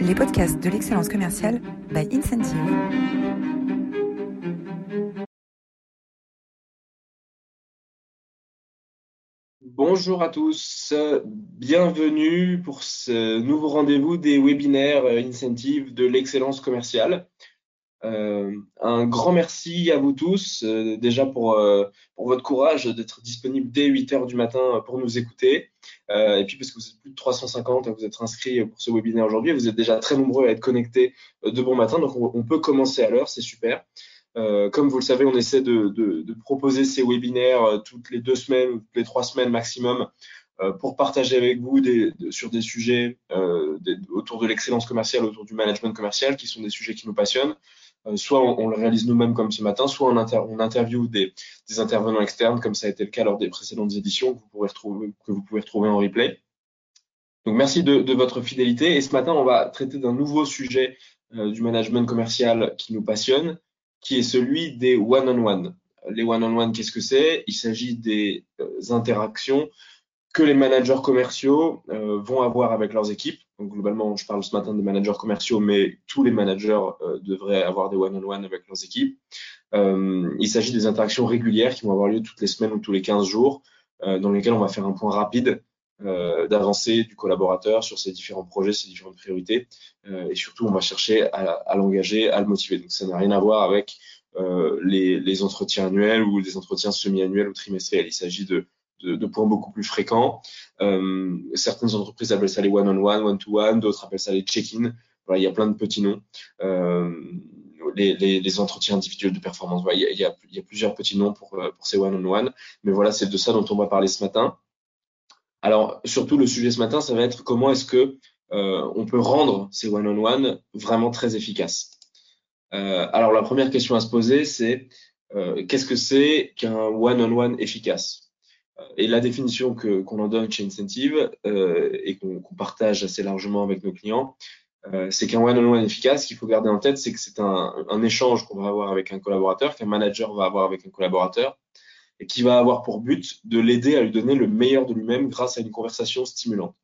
les podcasts de l'excellence commerciale by Incentive. Bonjour à tous, bienvenue pour ce nouveau rendez-vous des webinaires Incentive de l'excellence commerciale. Euh, un grand merci à vous tous, euh, déjà pour, euh, pour votre courage d'être disponible dès 8 heures du matin pour nous écouter. et puis parce que vous êtes plus de 350 à vous être inscrits pour ce webinaire aujourd'hui, vous êtes déjà très nombreux à être connectés de bon matin, donc on, peut commencer à l'heure, c'est super. comme vous le savez, on essaie de, de, de, proposer ces webinaires toutes les deux semaines ou toutes les trois semaines maximum pour partager avec vous des, sur des sujets autour de l'excellence commerciale, autour du management commercial, qui sont des sujets qui nous passionnent. Euh, soit on, le réalise nous-mêmes comme ce matin, soit on, on interviewe des, des, intervenants externes, comme ça a été le cas lors des précédentes éditions que vous pouvez retrouver, que vous pouvez retrouver en replay. Donc merci de, de votre fidélité. Et ce matin, on va traiter d'un nouveau sujet euh, du management commercial qui nous passionne, qui est celui des one-on-one. Les one-on-one, qu'est-ce que c'est? Il s'agit des euh, interactions que les managers commerciaux vont avoir avec leurs équipes donc globalement, je parle ce matin des managers commerciaux, mais tous les managers euh, devraient avoir des one-on-one avec leurs équipes. Euh, il s'agit des interactions régulières qui vont avoir lieu toutes les semaines ou tous les 15 jours, euh, dans lesquelles on va faire un point rapide d'avancée du collaborateur sur ses différents projets, ses différentes priorités, et surtout on va chercher à, à l'engager, à le motiver. Donc ça n'a rien à voir avec les, les, entretiens annuels ou des entretiens semi-annuels ou trimestriels. Il s'agit de de, points beaucoup plus fréquents. Euh, certaines entreprises appellent ça les one-on-one, one-to-one, d'autres appellent ça les check-in. Voilà, il y a plein de petits noms. Euh, les, entretiens individuels de performance. Voilà, il, y a, plusieurs petits noms pour, euh, pour ces one-on-one. Mais voilà, c'est de ça dont on va parler ce matin. Alors, surtout, le sujet ce matin, ça va être comment est-ce que euh, on peut rendre ces one-on-one vraiment très efficaces. Alors, la première question à se poser, c'est qu'est-ce que c'est qu'un one-on-one efficace? Et la définition que qu'on en donne chez Incentive euh, et qu'on partage assez largement avec nos clients, euh, c'est qu'un one-on-one efficace, qu'il faut garder en tête, c'est que c'est un, un, échange qu'on va avoir avec un collaborateur, qu'un manager va avoir avec un collaborateur, et qui va avoir pour but de l'aider à lui donner le meilleur de lui-même grâce à une conversation stimulante.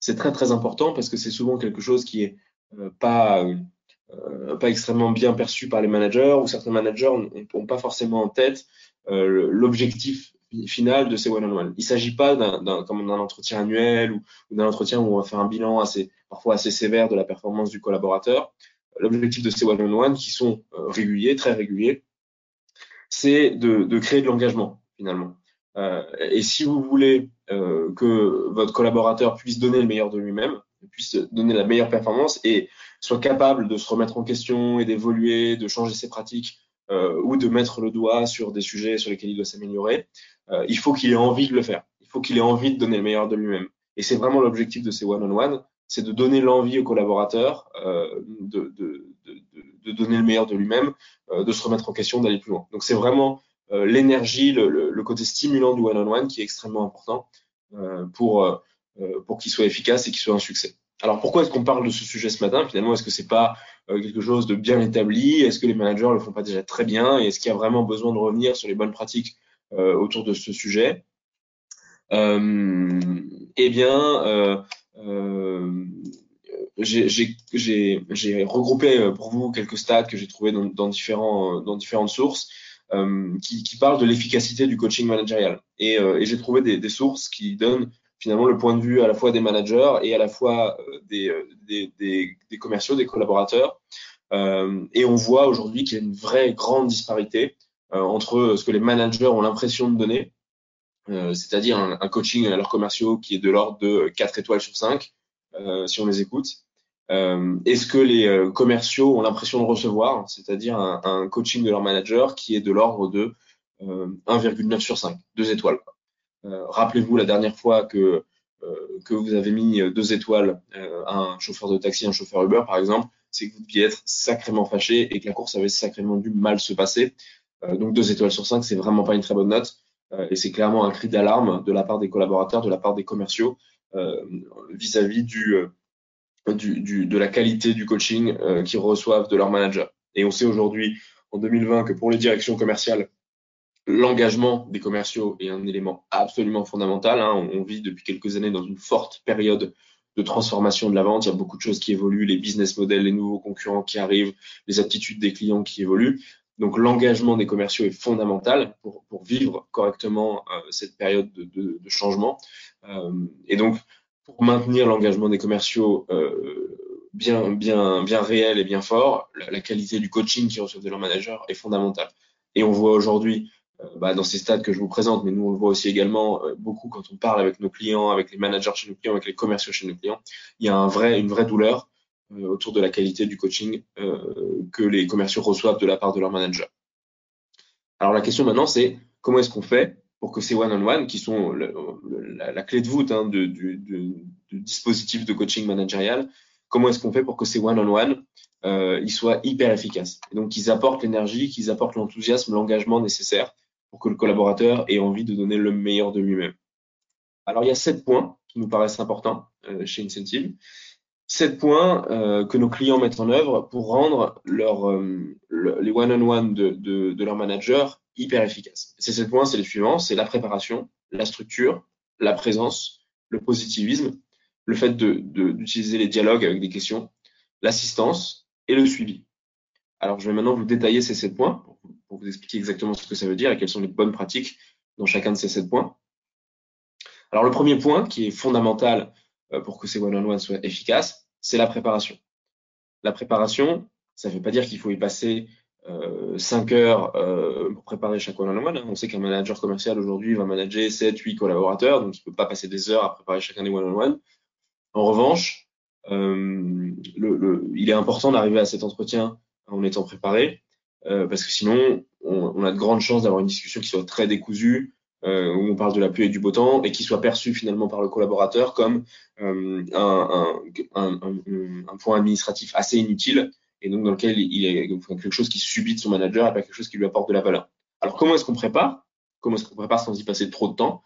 C'est très très important parce que c'est souvent quelque chose qui est euh, pas euh, pas extrêmement bien perçu par les managers ou certains managers n'ont pas forcément en tête euh, l'objectif final de ces one-on-one. Il ne s'agit pas d'un comme d'un entretien annuel ou, d'un entretien où on va faire un bilan assez parfois assez sévère de la performance du collaborateur. L'objectif de ces one-on-one qui sont euh, réguliers, très réguliers, c'est de, de, créer de l'engagement finalement. Euh, et si vous voulez euh, que votre collaborateur puisse donner le meilleur de lui-même, puisse donner la meilleure performance et soit capable de se remettre en question et d'évoluer, de changer ses pratiques ou de mettre le doigt sur des sujets sur lesquels il doit s'améliorer, euh, il faut qu'il ait envie de le faire. Il faut qu'il ait envie de donner le meilleur de lui-même. Et c'est vraiment l'objectif de ces one-on-one, c'est de donner l'envie au collaborateur euh, de, de, de, de, donner le meilleur de lui-même, euh, de se remettre en question, d'aller plus loin. Donc c'est vraiment euh, l'énergie, le, le, le, côté stimulant du one-on-one qui est extrêmement important euh, pour, pour qu'il soit efficace et qu'il soit un succès. Alors pourquoi est-ce qu'on parle de ce sujet ce matin? Finalement, est-ce que c'est pas quelque chose de bien établi? Est-ce que les managers le font pas déjà très bien? Et est-ce qu'il y a vraiment besoin de revenir sur les bonnes pratiques euh, autour de ce sujet? Euh, eh bien, euh, j'ai regroupé pour vous quelques stats que j'ai trouvés dans, différentes sources euh, qui, parlent de l'efficacité du coaching managérial. Et, euh, j'ai trouvé des, sources qui donnent finalement le point de vue à la fois des managers et à la fois des, des, des, des commerciaux, des collaborateurs. et on voit aujourd'hui qu'il y a une vraie grande disparité euh, entre ce que les managers ont l'impression de donner, euh, c'est-à-dire un, coaching à leurs commerciaux qui est de l'ordre de 4 étoiles sur 5, euh, si on les écoute, et ce que les commerciaux ont l'impression de recevoir, c'est-à-dire un, un, coaching de leur manager qui est de l'ordre de 1,9 sur 5, 2 étoiles. Rappelez-vous la dernière fois que, que vous avez mis 2 étoiles à un chauffeur de taxi, un chauffeur Uber par exemple, c'est que vous deviez être sacrément fâché et que la course avait sacrément dû mal se passer. Euh, donc deux étoiles sur cinq, c'est vraiment pas une très bonne note. Euh, et c'est clairement un cri d'alarme de la part des collaborateurs, de la part des commerciaux euh, vis-à-vis du, du, du, de la qualité du coaching qu'ils reçoivent de leur manager. Et on sait aujourd'hui, en 2020, que pour les directions commerciales, l'engagement des commerciaux est un élément absolument fondamental. Hein. On, vit depuis quelques années dans une forte période de transformation de la vente. Il y a beaucoup de choses qui évoluent, les business models, les nouveaux concurrents qui arrivent, les aptitudes des clients qui évoluent. Donc l'engagement des commerciaux est fondamental pour, vivre correctement euh, cette période de, changement. Euh, et donc pour maintenir l'engagement des commerciaux euh, bien, réel et bien fort, la, la qualité du coaching qu'ils reçoivent de leur manager est fondamentale. Et on voit aujourd'hui bah, dans ces stades que je vous présente, mais nous on le voit aussi également euh, beaucoup quand on parle avec nos clients, avec les managers chez nos clients, avec les commerciaux chez nos clients, il y a une vraie douleur euh, autour de la qualité du coaching que les commerciaux reçoivent de la part de leur manager. Alors la question maintenant c'est comment est-ce qu'on fait pour que ces one-on-one, qui sont la, clé de voûte hein, du, du, dispositif de coaching managérial, comment est-ce qu'on fait pour que ces one-on-one euh, soient hyper efficaces? Et donc qu'ils apportent l'énergie, qu'ils apportent l'enthousiasme, l'engagement nécessaire pour que le collaborateur ait envie de donner le meilleur de lui-même. Alors, il y a sept points qui nous paraissent importants euh, chez Incentive. Sept points euh, que nos clients mettent en œuvre pour rendre euh, le, les one-on-one de, de, de leur manager hyper efficaces. Ces sept points, c'est les suivants. C'est la préparation, la structure, la présence, le positivisme, le fait d'utiliser les dialogues avec des questions, l'assistance et le suivi. Alors, je vais maintenant vous détailler ces sept points pour vous expliquer exactement ce que ça veut dire et quelles sont les bonnes pratiques dans chacun de ces sept points. Alors le premier point qui est fondamental euh, pour que ces one-on-one soient efficaces, c'est la préparation. La préparation, ça ne veut pas dire qu'il faut y passer euh, 5 heures euh, pour préparer chaque one-on-one. On sait qu'un manager commercial aujourd'hui va manager 7, 8 collaborateurs, donc il ne peut pas passer des heures à préparer chacun des one-on-one. En revanche, euh, il est important d'arriver à cet entretien en étant préparé euh, parce que sinon, on, on, a de grandes chances d'avoir une discussion qui soit très décousue, euh, où on parle de la pluie et du beau temps, et qui soit perçue finalement par le collaborateur comme euh, un, un, un, point administratif assez inutile, et donc dans lequel il est quelque chose qui subit de son manager et pas quelque chose qui lui apporte de la valeur. Alors comment est-ce qu'on prépare? Comment est-ce qu'on prépare sans y passer trop de temps?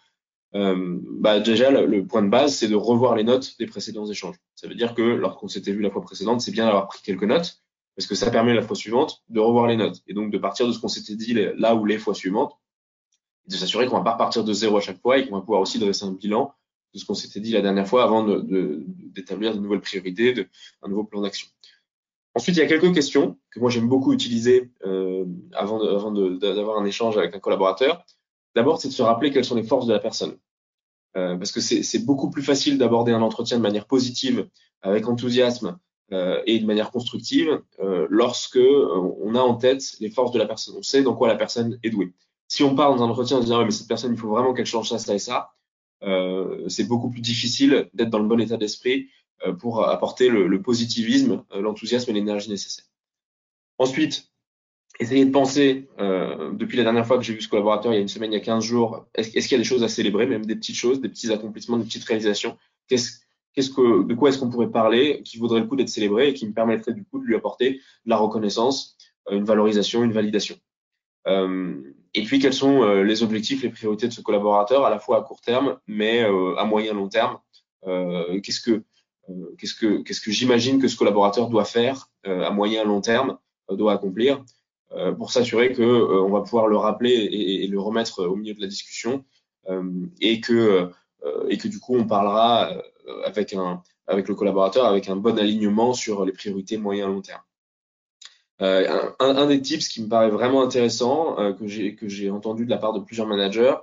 Euh, bah déjà, le, le, point de base, c'est de revoir les notes des précédents échanges. Ça veut dire que lorsqu'on s'était vu la fois précédente, c'est bien d'avoir pris quelques notes, parce que ça permet la fois suivante de revoir les notes et donc de partir de ce qu'on s'était dit là ou les fois suivantes et de s'assurer qu'on va pas repartir de zéro à chaque fois et qu'on va pouvoir aussi dresser un bilan de ce qu'on s'était dit la dernière fois avant d'établir de, nouvelles priorités, un nouveau plan d'action. Ensuite, il y a quelques questions que moi j'aime beaucoup utiliser euh, avant, d'avoir un échange avec un collaborateur. D'abord, c'est de se rappeler quelles sont les forces de la personne. Euh, parce que c'est beaucoup plus facile d'aborder un entretien de manière positive, avec enthousiasme, et de manière constructive euh, lorsque euh, on a en tête les forces de la personne. On sait dans quoi la personne est douée. Si on part dans un entretien en disant mais cette personne il faut vraiment qu'elle change ça, ça et ça, c'est beaucoup plus difficile d'être dans le bon état d'esprit pour apporter le, positivisme, l'enthousiasme et l'énergie nécessaire. Ensuite, essayez de penser, euh, depuis la dernière fois que j'ai vu ce collaborateur, il y a une semaine, il y a 15 jours, est-ce, est qu'il y a des choses à célébrer, même des petites choses, des petits accomplissements, des petites réalisations? Qu'est-ce qu'est-ce que, de quoi est-ce qu'on pourrait parler qui vaudrait le coup d'être célébré et qui me permettrait du coup de lui apporter de la reconnaissance, euh, une valorisation, une validation. Euh, et puis quels sont euh, les objectifs, les priorités de ce collaborateur à la fois à court terme, mais euh, à moyen long terme? Euh, qu'est-ce que qu'est-ce que qu'est-ce que j'imagine que ce collaborateur doit faire à moyen long terme, doit accomplir? Pour s'assurer que on va pouvoir le rappeler et, et, le remettre au milieu de la discussion et que et que du coup on parlera euh, avec, un, avec le collaborateur, avec un bon alignement sur les priorités moyen long terme. Euh, un, des tips qui me paraît vraiment intéressant, euh, que j'ai entendu de la part de plusieurs managers,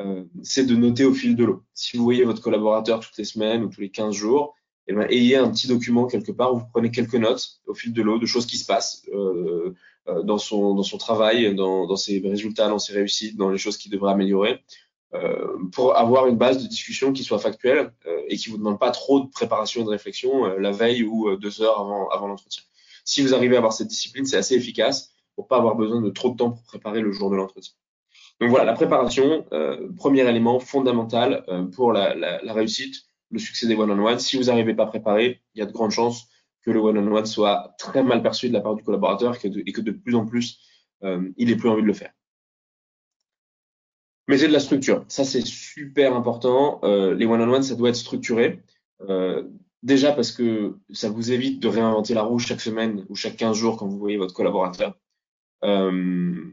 euh, c'est de noter au fil de l'eau. Si vous voyez votre collaborateur toutes les semaines ou tous les 15 jours, eh ben, ayez un petit document quelque part où vous prenez quelques notes au fil de l'eau de choses qui se passent euh, euh, dans son dans son travail, dans, dans ses résultats, dans ses réussites, dans les choses qu'il devrait améliorer. Euh, pour avoir une base de discussion qui soit factuelle euh, et qui vous demande pas trop de préparation et de réflexion euh, la veille ou deux heures avant, avant l'entretien. Si vous arrivez à avoir cette discipline, c'est assez efficace pour pas avoir besoin de trop de temps pour préparer le jour de l'entretien. Donc voilà, la préparation, premier élément fondamental pour la, la, la, réussite, le succès des one-on-one. Si vous n'arrivez pas préparé, il y a de grandes chances que le one-on-one soit très mal perçu de la part du collaborateur et que de, et que de plus en plus, il n'ait plus envie de le faire. Mettez de la structure. Ça, c'est super important. Euh, les one-on-one, ça doit être structuré. Euh, déjà parce que ça vous évite de réinventer la roue chaque semaine ou chaque 15 jours quand vous voyez votre collaborateur. Euh,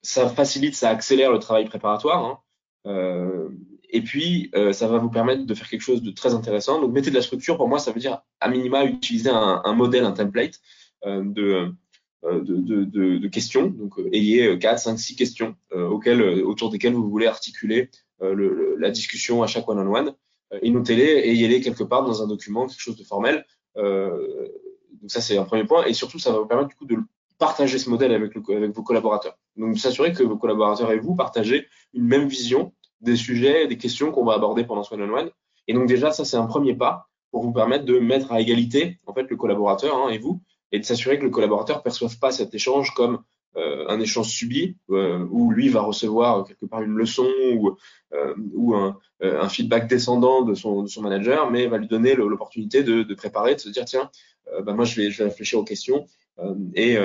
ça facilite, ça accélère le travail préparatoire. Hein. Euh, et puis, ça va vous permettre de faire quelque chose de très intéressant. Donc, mettez de la structure. Pour moi, ça veut dire, à minima, utiliser un, un modèle, un template de, de, de, questions. Donc, ayez 4, 5, 6 questions auxquelles, autour desquelles vous voulez articuler le, la discussion à chaque one-on-one. et notez-les et ayez-les quelque part dans un document, quelque chose de formel. donc, ça, c'est un premier point. Et surtout, ça va vous permettre du coup de partager ce modèle avec, vos collaborateurs. Donc, s'assurer que vos collaborateurs et vous partagez une même vision des sujets, des questions qu'on va aborder pendant ce one-on-one. Et donc, déjà, ça, c'est un premier pas pour vous permettre de mettre à égalité, en fait, le collaborateur hein, et vous, et de s'assurer que le collaborateur ne perçoive pas cet échange comme euh, un échange subi, euh, où lui va recevoir quelque part une leçon ou, euh, un, feedback descendant de son, manager, mais va lui donner l'opportunité de, préparer, de se dire, tiens, bah, moi, je vais, réfléchir aux questions et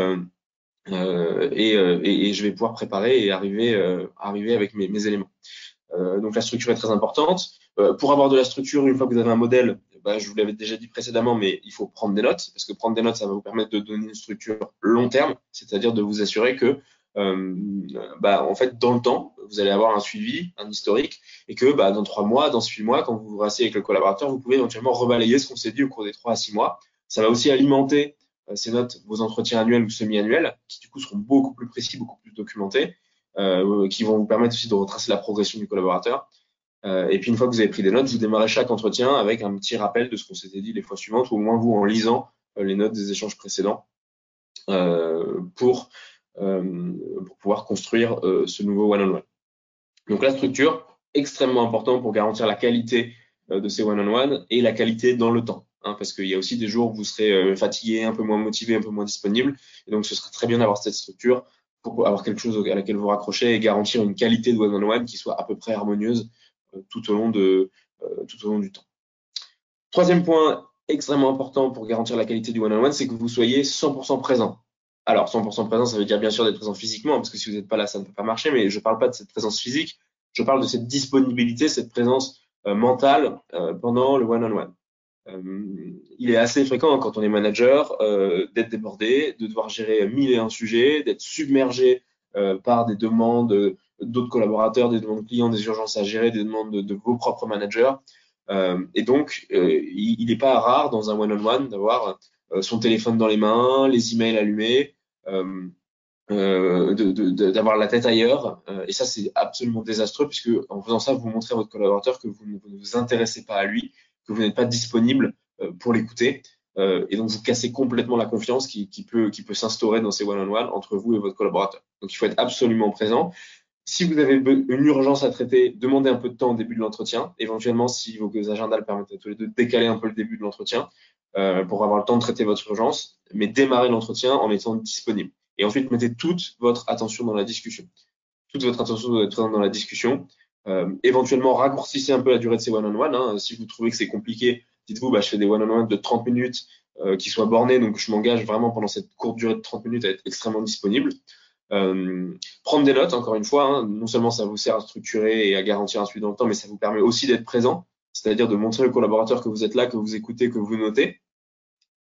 je vais pouvoir préparer et arriver, avec mes éléments. donc la structure est très importante. pour avoir de la structure, une fois que vous avez un modèle, bah, je vous l'avais déjà dit précédemment, mais il faut prendre des notes, parce que prendre des notes, ça va vous permettre de donner une structure long terme, c'est-à-dire de vous assurer que, euh, bah, en fait, dans le temps, vous allez avoir un suivi, un historique, et que bah, dans trois mois, dans six mois, quand vous vous rassez avec le collaborateur, vous pouvez éventuellement rebalayer ce qu'on s'est dit au cours des trois à six mois. Ça va aussi alimenter euh, ces notes, vos entretiens annuels ou semi-annuels, qui du coup seront beaucoup plus précis, beaucoup plus documentés, euh, qui vont vous permettre aussi de retracer la progression du collaborateur. Euh, et puis une fois que vous avez pris des notes, vous démarrez chaque entretien avec un petit rappel de ce qu'on s'était dit les fois suivantes, ou au moins vous en lisant les notes des échanges précédents pour, pour pouvoir construire ce nouveau one-on-one. Donc la structure, extrêmement important pour garantir la qualité de ces one-on-one et la qualité dans le temps. Hein, parce qu'il y a aussi des jours où vous serez euh, fatigué, un peu moins motivé, un peu moins disponible. Et donc, ce serait très bien d'avoir cette structure pour avoir quelque chose à laquelle vous raccrochez et garantir une qualité de one-on-one qui soit à peu près harmonieuse euh, tout, au long de, euh, tout au long du temps. Troisième point extrêmement important pour garantir la qualité du one-on-one, c'est que vous soyez 100% présent. Alors, 100% présent, ça veut dire bien sûr d'être présent physiquement, parce que si vous n'êtes pas là, ça ne peut pas marcher, mais je ne parle pas de cette présence physique, je parle de cette disponibilité, cette présence mentale pendant le one-on-one. Euh, il est assez fréquent quand on est manager euh, d'être débordé, de devoir gérer mille et un sujets, d'être submergé euh, par des demandes d'autres collaborateurs, des demandes clients, des urgences à gérer, des demandes de, vos propres managers. et donc, il n'est pas rare dans un one-on-one d'avoir son téléphone dans les mains, les emails allumés, d'avoir la tête ailleurs. et ça, c'est absolument désastreux puisque en faisant ça, vous montrez à votre collaborateur que vous ne vous intéressez pas à lui que vous n'êtes pas disponible euh, pour l'écouter. Euh, et donc, vous cassez complètement la confiance qui peut s'instaurer dans ces one-on-one entre vous et votre collaborateur. Donc, il faut être absolument présent. Si vous avez une urgence à traiter, demandez un peu de temps au début de l'entretien. Éventuellement, si vos agendas le permettent à tous les deux, décaler un peu le début de l'entretien euh, pour avoir le temps de traiter votre urgence, mais démarrez l'entretien en étant disponible. Et ensuite, mettez toute votre attention dans la discussion. Toute votre attention doit être présente dans la discussion. Euh, éventuellement, raccourcissez un peu la durée de ces one-on-one. Hein. Si vous trouvez que c'est compliqué, dites-vous, bah, je fais des one-on-one de 30 minutes euh, qui soient bornés, donc je m'engage vraiment pendant cette courte durée de 30 minutes à être extrêmement disponible. Euh, prendre des notes, encore une fois, hein. non seulement ça vous sert à structurer et à garantir un suivi dans le temps, mais ça vous permet aussi d'être présent, c'est-à-dire de montrer au collaborateur que vous êtes là, que vous écoutez, que vous notez.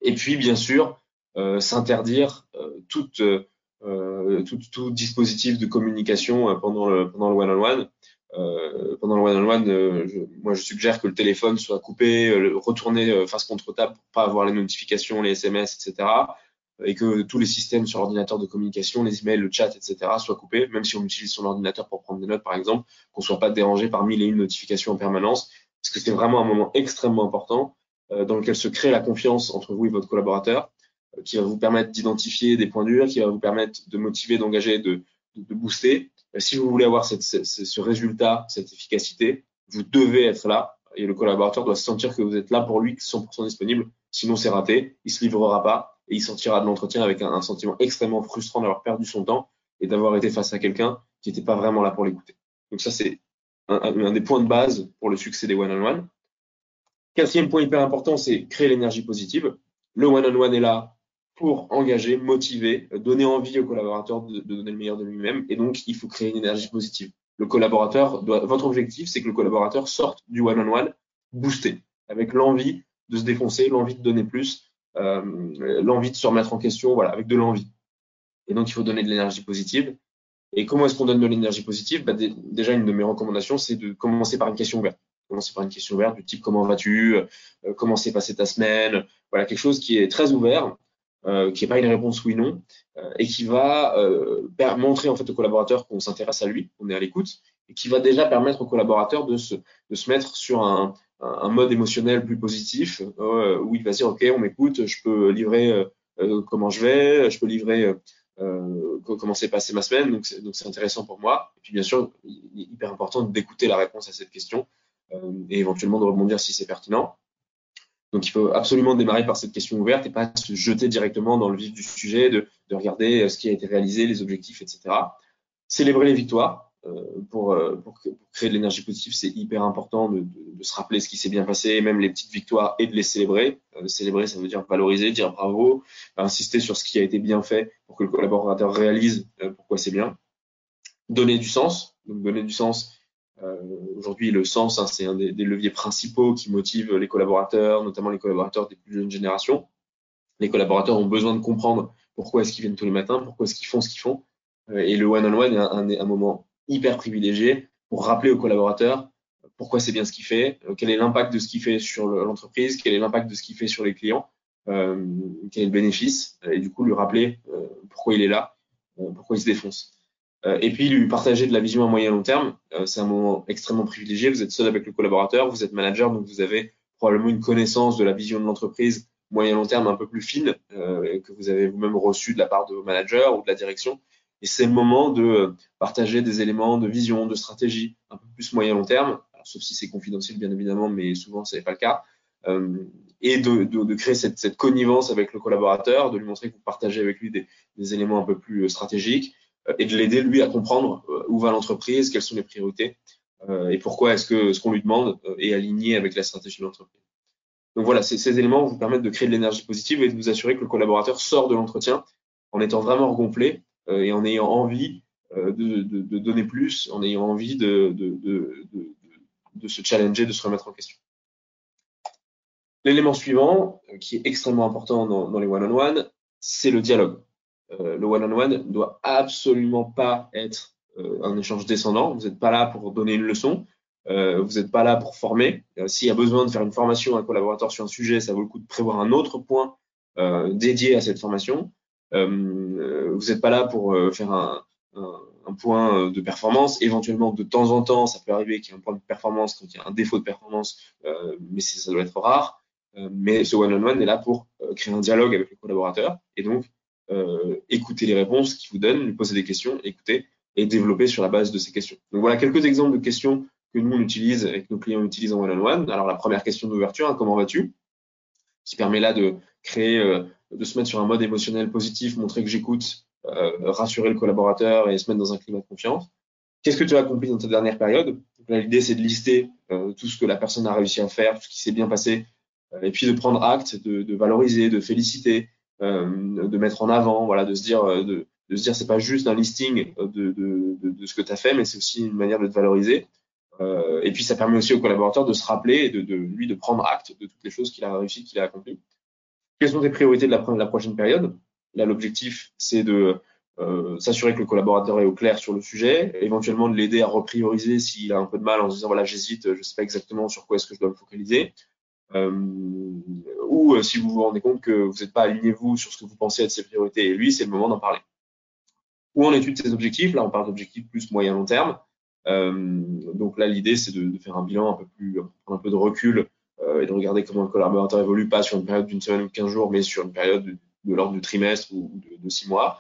Et puis, bien sûr, euh, s'interdire euh, toute, euh, tout, tout, dispositif de communication pendant le, pendant le one-on-one. Euh, pendant le one-on-one, euh, moi je suggère que le téléphone soit coupé, euh, retourné face contre table pour pas avoir les notifications, les SMS, etc. Et que tous les systèmes sur ordinateur de communication, les emails, le chat, etc. soient coupés, même si on utilise son ordinateur pour prendre des notes, par exemple, qu'on soit pas dérangé par mille et une notifications en permanence, parce que c'est vraiment un moment extrêmement important dans lequel se crée la confiance entre vous et votre collaborateur, qui va vous permettre d'identifier des points durs, qui va vous permettre de motiver, d'engager, de, booster si vous voulez avoir ce résultat, cette efficacité, vous devez être là et le collaborateur doit sentir que vous êtes là pour lui 100% disponible. Sinon, c'est raté, il se livrera pas et il sortira de l'entretien avec un, sentiment extrêmement frustrant d'avoir perdu son temps et d'avoir été face à quelqu'un qui n'était pas vraiment là pour l'écouter. Donc ça, c'est un, des points de base pour le succès des one-on-one. Quatrième point hyper important, c'est créer l'énergie positive. Le one-on-one est là pour engager, motiver, donner envie au collaborateur de, donner le meilleur de lui-même. Et donc, il faut créer une énergie positive. Le collaborateur doit, votre objectif, c'est que le collaborateur sorte du one-on-one boosté, avec l'envie de se défoncer, l'envie de donner plus, l'envie de se remettre en question, voilà, avec de l'envie. Et donc, il faut donner de l'énergie positive. Et comment est-ce qu'on donne de l'énergie positive? Bah, Déjà, une de mes recommandations, c'est de commencer par une question ouverte. Commencer par une question ouverte du type comment vas-tu? Euh, Comment s'est passée ta semaine? Voilà, quelque chose qui est très ouvert, euh, qui n'est pas une réponse oui non, euh, et qui va euh, montrer en fait au collaborateur qu'on s'intéresse à lui, qu'on est à l'écoute, et qui va déjà permettre au collaborateur de se, de se mettre sur un, un, mode émotionnel plus positif, euh, où il va dire ok, on m'écoute, je peux livrer comment je vais, je peux livrer euh, comment s'est passée ma semaine, donc c'est intéressant pour moi. Et puis bien sûr, il est hyper important d'écouter la réponse à cette question euh, et éventuellement de rebondir si c'est pertinent. Donc il faut absolument démarrer par cette question ouverte et pas se jeter directement dans le vif du sujet, de, de regarder euh, ce qui a été réalisé, les objectifs, etc. Célébrer les victoires, euh, pour, euh, pour, créer de l'énergie positive, c'est hyper important de, de, de, se rappeler ce qui s'est bien passé, même les petites victoires, et de les célébrer. Euh, célébrer, ça veut dire valoriser, dire bravo, insister sur ce qui a été bien fait pour que le collaborateur réalise pourquoi c'est bien. Donner du sens. Donc donner du sens. Aujourd'hui, le sens, hein, c'est un des, des, leviers principaux qui motivent les collaborateurs, notamment les collaborateurs des plus jeunes générations. Les collaborateurs ont besoin de comprendre pourquoi est-ce qu'ils viennent tous les matins, pourquoi est-ce qu'ils font ce qu'ils font. Et le one-on-one -on -one est un, un moment hyper privilégié pour rappeler aux collaborateurs pourquoi c'est bien ce qu'il fait, euh, quel est l'impact de ce qu'il fait sur l'entreprise, quel est l'impact de ce qu'il fait sur les clients, euh, quel est le bénéfice, et du coup lui rappeler euh, pourquoi il est là, euh, pourquoi il se défonce. Euh, et puis lui partager de la vision à moyen long terme, euh, c'est un moment extrêmement privilégié, vous êtes seul avec le collaborateur, vous êtes manager, donc vous avez probablement une connaissance de la vision de l'entreprise moyen long terme un peu plus fine, que vous avez vous-même reçu de la part de vos managers ou de la direction, et c'est le moment de euh, partager des éléments de vision, de stratégie, un peu plus moyen long terme, alors, sauf si c'est confidentiel bien évidemment, mais souvent ce n'est pas le cas. Euh, et de, de, de créer cette, cette, connivence avec le collaborateur, de lui montrer que vous partagez avec lui des, des éléments un peu plus euh, stratégiques et de l'aider lui à comprendre où va l'entreprise, quelles sont les priorités et pourquoi est-ce que ce qu'on lui demande est aligné avec la stratégie de l'entreprise. Donc voilà, ces, ces éléments vous permettent de créer de l'énergie positive et de vous assurer que le collaborateur sort de l'entretien en étant vraiment regonflé euh, et en ayant envie euh, de, donner plus, en ayant envie de, se challenger, de se remettre en question. L'élément suivant, euh, qui est extrêmement important dans, les one-on-one, c'est le dialogue. Euh, le one-on-one ne doit absolument pas être euh, un échange descendant. Vous n'êtes pas là pour donner une leçon. Euh, vous n'êtes pas là pour former. S'il y a besoin de faire une formation à un collaborateur sur un sujet, ça vaut le coup de prévoir un autre point dédié à cette formation. Euh, vous n'êtes pas là pour euh, faire un, point euh, de performance. Éventuellement, de temps en temps, ça peut arriver qu'il y ait un point de performance quand il y a un défaut de performance, mais ça doit être rare. mais ce one-on-one est là pour créer un dialogue avec le collaborateur et donc écouter les réponses qu'il vous donne, lui poser des questions, écouter et développer sur la base de ces questions. Donc voilà quelques exemples de questions que nous on utilise et que nos clients utilisent en one-on-one. Alors la première question d'ouverture, hein, comment vas-tu? Qui permet là de créer de se mettre sur un mode émotionnel positif, montrer que j'écoute, euh, rassurer le collaborateur et se mettre dans un climat de confiance. Qu'est-ce que tu as accompli dans ta dernière période? L'idée, c'est de lister euh, tout ce que la personne a réussi à faire, tout ce qui s'est bien passé, euh, et puis de prendre acte, de, de valoriser, de féliciter, euh, de mettre en avant, voilà, de se dire, euh, de, de se dire, c'est pas juste un listing de, de, de ce que tu as fait, mais c'est aussi une manière de te valoriser. et puis, ça permet aussi au collaborateur de se rappeler et de lui de prendre acte de toutes les choses qu'il a réussi, qu'il a accompli. Quelles sont tes priorités de la, de prochaine période? Là, l'objectif, c'est de euh, s'assurer que le collaborateur est au clair sur le sujet, éventuellement de l'aider à reprioriser s'il a un peu de mal en se disant voilà j'hésite, je sais pas exactement sur quoi est-ce que je dois me focaliser, euh, ou euh, si vous vous rendez compte que vous n'êtes pas aligné vous sur ce que vous pensez être ses priorités et lui, c'est le moment d'en parler. Ou en étude ses objectifs, là on parle d'objectifs plus moyen long terme. Donc là l'idée c'est de, de, faire un bilan un peu plus, un peu de recul et de regarder comment le collaborateur évolue, pas sur une période d'une semaine ou de 15 jours, mais sur une période de, l'ordre du trimestre ou de, de, six mois.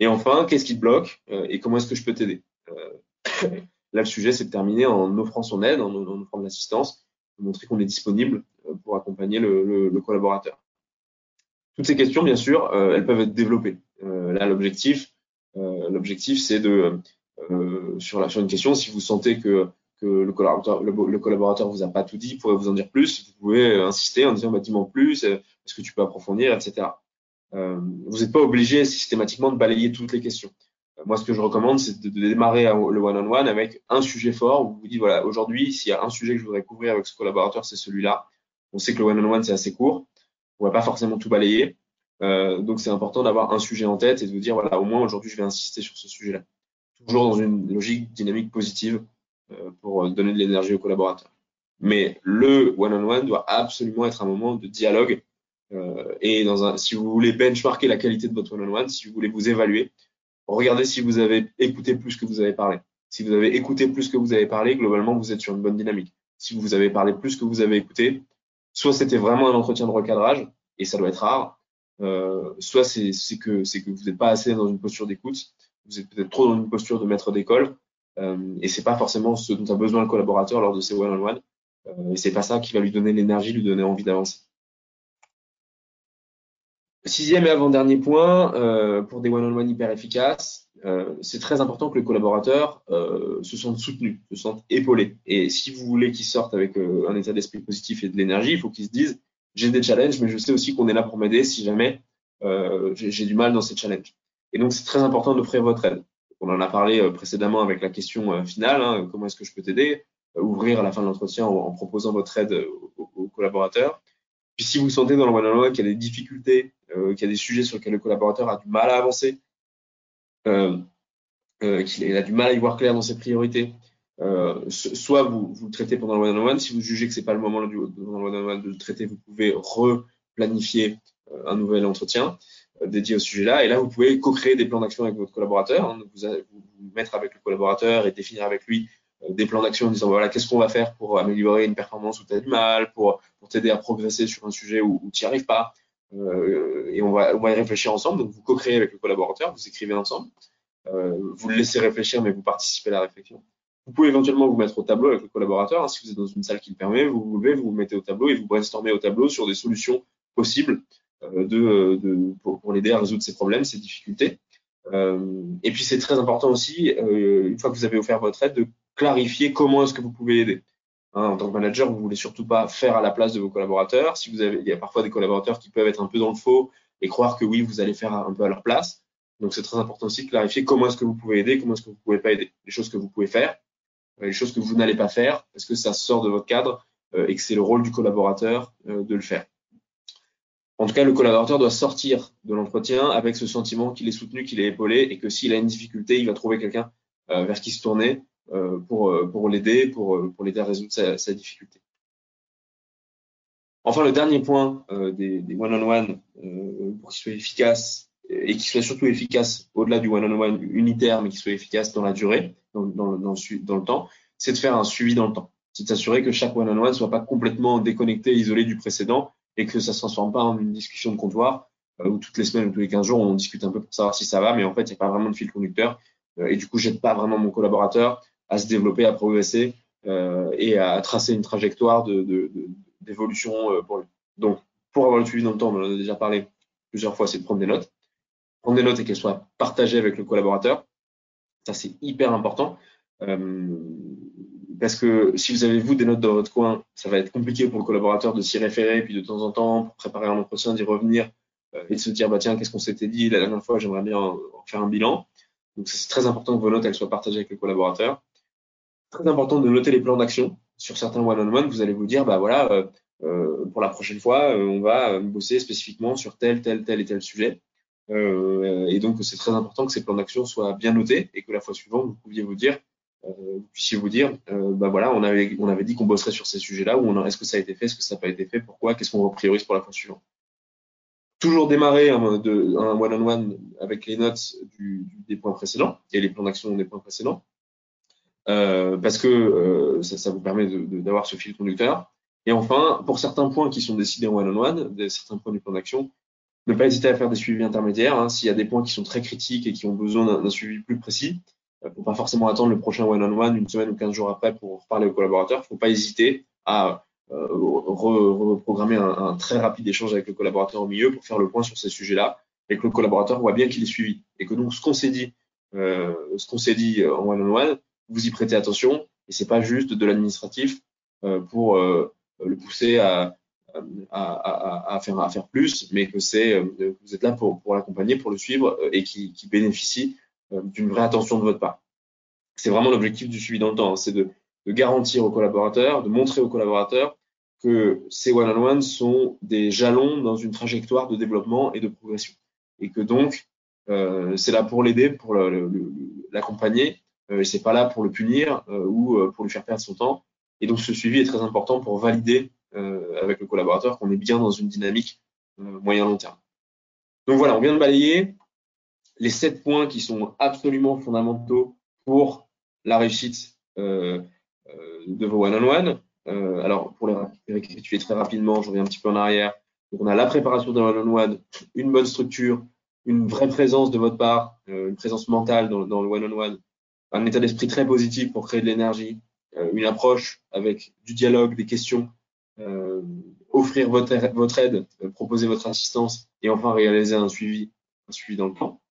Et enfin, qu'est-ce qui te bloque euh, et comment est-ce que je peux t'aider euh, Là, le sujet, c'est de terminer en offrant son aide, en, offrant de l'assistance, montrer qu'on est disponible pour accompagner le, collaborateur. Toutes ces questions, bien sûr, euh, elles peuvent être développées. Euh, là, l'objectif, euh, l'objectif, c'est de sur, la, sur une question, si vous sentez que que le collaborateur, le, vous a pas tout dit, pourrait vous en dire plus. Vous pouvez euh, insister en disant bah, dis-moi plus, euh, est-ce que tu peux approfondir, etc. Euh, vous n'êtes pas obligé systématiquement de balayer toutes les questions. Moi, ce que je recommande, c'est de, démarrer le one-on-one -on -one avec un sujet fort où vous vous dites voilà, aujourd'hui, s'il y a un sujet que je voudrais couvrir avec ce collaborateur, c'est celui-là. On sait que le one-on-one, c'est assez court. On va pas forcément tout balayer. Donc, c'est important d'avoir un sujet en tête et de vous dire voilà, au moins aujourd'hui, je vais insister sur ce sujet-là. toujours dans une logique dynamique positive pour donner de l'énergie aux collaborateurs. Mais le one-on-one doit absolument être un moment de dialogue. et dans un, si vous voulez benchmarker la qualité de votre one-on-one, si vous voulez vous évaluer, regardez si vous avez écouté plus que vous avez parlé. Si vous avez écouté plus que vous avez parlé, globalement, vous êtes sur une bonne dynamique. Si vous avez parlé plus que vous avez écouté, soit c'était vraiment un entretien de recadrage, et ça doit être rare, euh, soit c'est que, vous n'êtes pas assez dans une posture d'écoute, vous êtes peut-être trop dans une posture de maître d'école, euh, et c'est pas forcément ce dont a besoin le collaborateur lors de ces one-on-one, euh, et c'est pas ça qui va lui donner l'énergie, lui donner envie d'avancer. Sixième et avant-dernier point, euh, pour des one-on-one hyper efficaces, euh, c'est très important que le collaborateur euh, se sente soutenu, se sente épaulé. Et si vous voulez qu'il sorte avec euh, un état d'esprit positif et de l'énergie, il faut qu'il se dise j'ai des challenges, mais je sais aussi qu'on est là pour m'aider si jamais euh, j'ai du mal dans ces challenges. Et donc c'est très important d'offrir votre aide. On en a parlé euh, précédemment avec la question finale hein, comment est-ce que je peux t'aider Ouvrir à la fin de l'entretien en, proposant votre aide aux, collaborateurs. Puis si vous sentez dans le one-on-one qu'il y a des difficultés, euh, qu'il y a des sujets sur lesquels le collaborateur a du mal à avancer, euh, euh, qu'il a du mal à y voir clair dans ses priorités, euh, soit vous, le traitez pendant le one-on-one, si vous jugez que c'est pas le moment le one-on-one de le traiter, vous pouvez replanifier euh, un nouvel entretien euh, dédié au sujet-là. Et là, vous pouvez co-créer des plans d'action avec votre collaborateur, hein, vous, vous, mettre avec le collaborateur et définir avec lui euh, des plans d'action en disant voilà qu'est-ce qu'on va faire pour améliorer une performance où tu as du mal, pour, t'aider à progresser sur un sujet où, tu n'y arrives pas. Euh, et on va, y réfléchir ensemble. Donc vous co-créez avec le collaborateur, vous écrivez ensemble, euh, vous le laissez réfléchir, mais vous participez à la réflexion. Vous pouvez éventuellement vous mettre au tableau avec le collaborateur. Hein, si vous êtes dans une salle qui le permet, vous vous levez, vous vous mettez au tableau et vous brainstormez au tableau sur des solutions possibles de, de, pour, l'aider à résoudre ses problèmes, ses difficultés. Euh, et puis c'est très important aussi, euh, une fois que vous avez offert votre aide, de clarifier comment est-ce que vous pouvez aider. Hein, en tant que manager, vous voulez surtout pas faire à la place de vos collaborateurs. Si vous avez, il y a parfois des collaborateurs qui peuvent être un peu dans le faux et croire que oui, vous allez faire un peu à leur place. Donc c'est très important aussi de clarifier comment est-ce que vous pouvez aider, comment est-ce que vous pouvez pas aider, les choses que vous pouvez faire, euh, les choses que vous n'allez pas faire, parce que ça sort de votre cadre euh, et que c'est le rôle du collaborateur euh, de le faire. En tout cas, le collaborateur doit sortir de l'entretien avec ce sentiment qu'il est soutenu, qu'il est épaulé et que s'il a une difficulté, il va trouver quelqu'un vers qui se tourner euh, pour, euh, pour l'aider, pour, euh, pour l'aider à résoudre sa, difficulté. Enfin, le dernier point des, des one-on-one, pour qu'il soit efficace et qu'il soit surtout efficace au-delà du one-on-one unitaire, mais qu'il soit efficace dans la durée, dans le temps, c'est de faire un suivi dans le temps. C'est de s'assurer que chaque one-on-one ne soit pas complètement déconnecté, isolé du précédent et que ça ne se transforme pas en une discussion de comptoir où toutes les semaines ou tous les 15 jours, on discute un peu pour savoir si ça va, mais en fait, il n'y a pas vraiment de fil conducteur. et du coup, j'aide pas vraiment mon collaborateur à se développer, à progresser euh, et à tracer une trajectoire d'évolution euh, pour lui. Donc, pour avoir le suivi dans le temps, on en a déjà parlé plusieurs fois, c'est de prendre des notes. Prendre des notes et qu'elles soient partagées avec le collaborateur. Ça, c'est hyper important. Euh, parce que si vous avez vous des notes dans votre coin, ça va être compliqué pour le collaborateur de s'y référer, puis de temps en temps, pour préparer un entretien, d'y revenir euh, et de se dire, bah tiens, qu'est-ce qu'on s'était dit la dernière fois, j'aimerais bien en, faire un bilan. Donc c'est très important que vos notes elles soient partagées avec le collaborateur très important de noter les plans d'action. Sur certains one-on-one, vous allez vous dire, bah voilà, euh, euh, pour la prochaine fois, on va bosser spécifiquement sur tel, tel, tel et tel sujet. et donc, c'est très important que ces plans d'action soient bien notés et que la fois suivante, vous pouviez vous dire, vous puissiez vous dire, bah voilà, on avait, on avait dit qu'on bosserait sur ces sujets-là, ou est-ce que ça a été fait, est-ce que ça n'a pas été fait, pourquoi, qu'est-ce qu'on priorise pour la fois suivante? Toujours démarrer un, de, un one-on-one avec les notes des points précédents et les plans d'action des points précédents. Euh, parce que euh, ça, vous permet d'avoir ce fil conducteur. Et enfin, pour certains points qui sont décidés en one-on-one, -one, certains points du plan d'action, ne pas hésiter à faire des suivis intermédiaires. Hein, S'il y a des points qui sont très critiques et qui ont besoin d'un suivi plus précis, il ne faut pas forcément attendre le prochain one-on-one une semaine ou 15 jours après pour reparler aux collaborateurs. Il ne faut pas hésiter à euh, reprogrammer un, un, très rapide échange avec le collaborateur au milieu pour faire le point sur ces sujets-là et que le collaborateur voit bien qu'il est suivi. Et que donc ce qu'on s'est dit, euh, ce qu'on s'est dit en one-on-one, -on -one, vous y prêtez attention et c'est pas juste de l'administratif euh, pour euh, le pousser à, à, à, à, faire, à faire plus, mais que c'est euh, vous êtes là pour, pour l'accompagner, pour le suivre et qui, qui bénéficie d'une vraie attention de votre part. C'est vraiment l'objectif du suivi dans le temps, hein. c'est de, garantir aux collaborateurs, de montrer aux collaborateurs que ces one-on-one sont des jalons dans une trajectoire de développement et de progression. Et que donc, c'est là pour l'aider, pour l'accompagner. Euh, c'est pas là pour le punir ou pour lui faire perdre son temps. Et donc ce suivi est très important pour valider avec le collaborateur qu'on est bien dans une dynamique moyen-long terme. Donc voilà, on vient de balayer les sept points qui sont absolument fondamentaux pour la réussite euh, euh, de vos one-on-one. Euh, alors, pour les récapituler très rapidement, je reviens un petit peu en arrière. Donc, on a la préparation de one-on-one, une bonne structure, une vraie présence de votre part, une présence mentale dans, le one-on-one, un état d'esprit très positif pour créer de l'énergie, une approche avec du dialogue, des questions, offrir votre, votre aide, proposer votre assistance et enfin réaliser un suivi, un suivi dans le temps.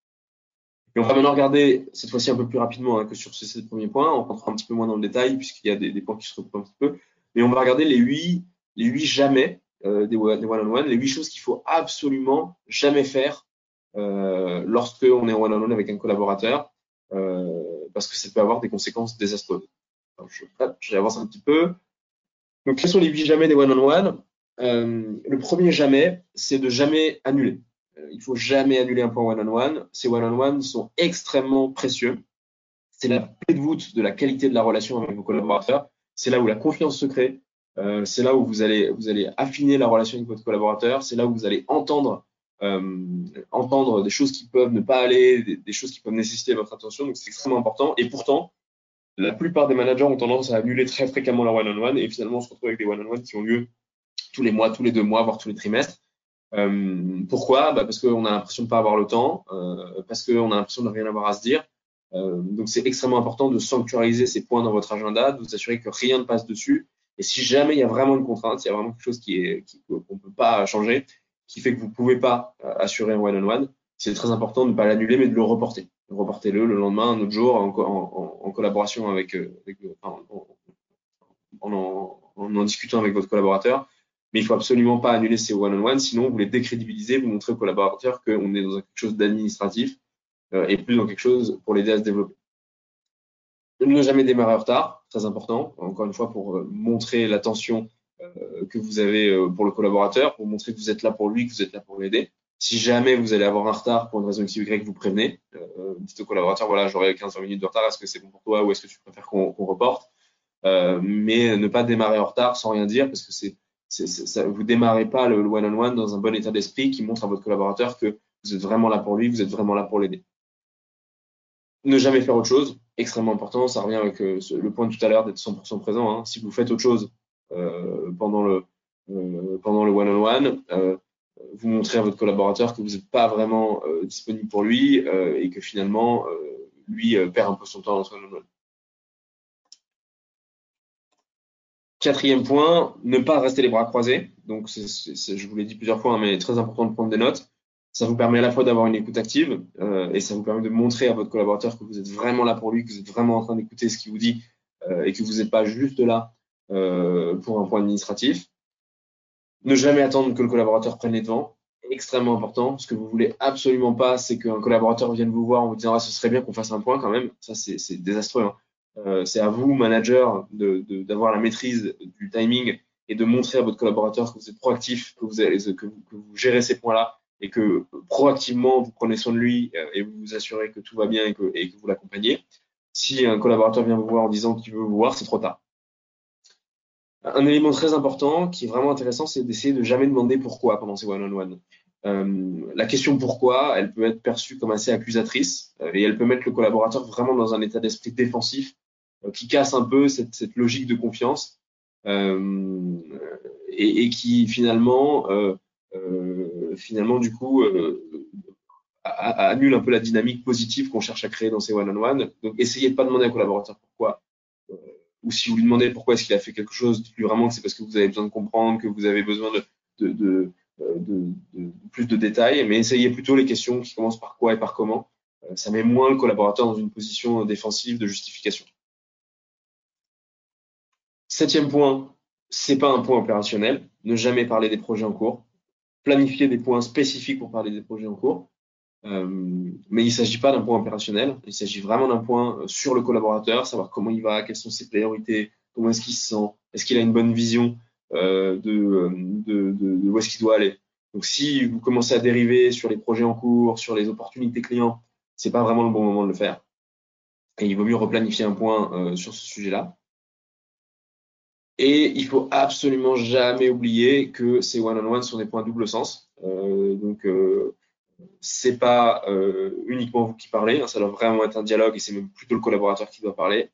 On va maintenant regarder cette fois-ci un peu plus rapidement hein, que sur ces, premiers points. On rentrera un petit peu moins dans le détail puisqu'il y a des, points qui se retrouvent un petit peu. Mais on va regarder les huit, les huit jamais euh, des one-on-one, les huit choses qu'il faut absolument jamais faire euh, lorsque on est en one-on-one avec un collaborateur euh, parce que ça peut avoir des conséquences désastreuses. J'avance un petit peu. Donc, quels sont les huit jamais des one-on-one? Euh, Le premier jamais, c'est de jamais annuler. Euh, il faut jamais annuler un point one-on-one. Ces one-on-one sont extrêmement précieux. C'est la clé de voûte de la qualité de la relation avec vos collaborateurs. C'est là où la confiance se crée. Euh, c'est là où vous allez, affiner la relation avec votre collaborateur. C'est là où vous allez entendre, euh, des choses qui peuvent ne pas aller, des, choses qui peuvent nécessiter votre attention. Donc c'est extrêmement important. Et pourtant, la plupart des managers ont tendance à annuler très fréquemment leur one-on-one et finalement on se retrouve avec des one-on-one qui ont lieu tous les mois, tous les deux mois, voire tous les trimestres. Euh, pourquoi? Bah Parce qu'on a l'impression de pas avoir le temps, euh, parce qu'on a l'impression de rien avoir à se dire. Euh, donc c'est extrêmement important de sanctuariser ces points dans votre agenda, de vous assurer que rien ne passe dessus. Et si jamais il y a vraiment une contrainte, il y a vraiment quelque chose qui est qu'on ne peut pas changer, qui fait que vous ne pouvez pas assurer un one-on-one, c'est très important de ne pas l'annuler, mais de le reporter. Reportez-le le lendemain, un autre jour, en, en, en collaboration avec, avec enfin, en, en, discutant avec votre collaborateur mais il faut absolument pas annuler ces one-on-one, sinon vous les décrédibilisez, vous montrez aux collaborateurs qu'on est dans quelque chose d'administratif euh, et plus dans quelque chose pour l'aider à se développer. Ne jamais démarrer en retard, très important, encore une fois pour euh, montrer l'attention euh, que vous avez pour le collaborateur, pour montrer que vous êtes là pour lui, que vous êtes là pour l'aider. Si jamais vous allez avoir un retard pour une raison X Y, vous prévenez. dites au collaborateur, voilà, j'aurai 15 minutes de retard, est-ce que c'est bon pour toi ou est-ce que tu préfères qu'on reporte? Mais ne pas démarrer en retard sans rien dire parce que c'est ça, vous démarrez pas le one-on-one dans un bon état d'esprit qui montre à votre collaborateur que vous êtes vraiment là pour lui, vous êtes vraiment là pour l'aider. Ne jamais faire autre chose, extrêmement important, ça revient avec euh, le point de tout à l'heure d'être 100% présent. Hein. Si vous faites autre chose euh, pendant le euh, pendant le one-on-one, vous montrez à votre collaborateur que vous n'êtes pas vraiment disponible pour lui et que finalement lui perd un peu son temps dans ce one-on-one. Quatrième point, ne pas rester les bras croisés. Donc, je vous l'ai dit plusieurs fois, hein, mais très important de prendre des notes. Ça vous permet à la fois d'avoir une écoute active euh, et ça vous permet de montrer à votre collaborateur que vous êtes vraiment là pour lui, que vous êtes vraiment en train d'écouter ce qu'il vous dit euh, et que vous n'êtes pas juste là euh, pour un point administratif. Ne jamais attendre que le collaborateur prenne les devants. Extrêmement important. Ce que vous voulez absolument pas, c'est qu'un collaborateur vienne vous voir en vous disant ah, ce serait bien qu'on fasse un point quand même. Ça, c'est désastreux. Hein. Euh, c'est à vous, manager, d'avoir la maîtrise du timing et de montrer à votre collaborateur que vous êtes proactif, que vous, que vous, gérez ces points-là et que proactivement vous prenez soin de lui euh, et vous vous assurez que tout va bien et que, et que vous l'accompagnez. Si un collaborateur vient vous voir en disant qu'il veut vous voir, c'est trop tard. Un élément très important qui est vraiment intéressant, c'est d'essayer de jamais demander pourquoi pendant ces one-on-one. Euh, la question pourquoi, elle peut être perçue comme assez accusatrice et elle peut mettre le collaborateur vraiment dans un état d'esprit défensif euh, qui casse un peu cette, cette logique de confiance euh, et, et, qui finalement, euh, euh finalement du coup, annule un peu la dynamique positive qu'on cherche à créer dans ces one-on-one. Donc, essayez de pas demander à un collaborateur pourquoi, ou si vous lui demandez pourquoi est-ce qu'il a fait quelque chose, dites-lui vraiment que c'est parce que vous avez besoin de comprendre, que vous avez besoin de, de, de, de, de plus de détails, mais essayez plutôt les questions qui commencent par quoi et par comment. Ça met moins le collaborateur dans une position défensive de justification. Septième point, c'est pas un point opérationnel. Ne jamais parler des projets en cours. Planifier des points spécifiques pour parler des projets en cours. Euh, mais il ne s'agit pas d'un point opérationnel. Il s'agit vraiment d'un point euh, sur le collaborateur, savoir comment il va, quelles sont ses priorités, comment est-ce qu'il se sent, est-ce qu'il a une bonne vision euh, de, où est-ce qu'il doit aller. Donc, si vous commencez à dériver sur les projets en cours, sur les opportunités clients, c'est pas vraiment le bon moment de le faire. Et il vaut mieux replanifier un point sur ce sujet-là. Et il faut absolument jamais oublier que ces one-on-one sont des points double sens. Euh, donc, euh, c'est pas euh, uniquement vous qui parlez, hein, ça doit vraiment être un dialogue et c'est même plutôt le collaborateur qui doit parler.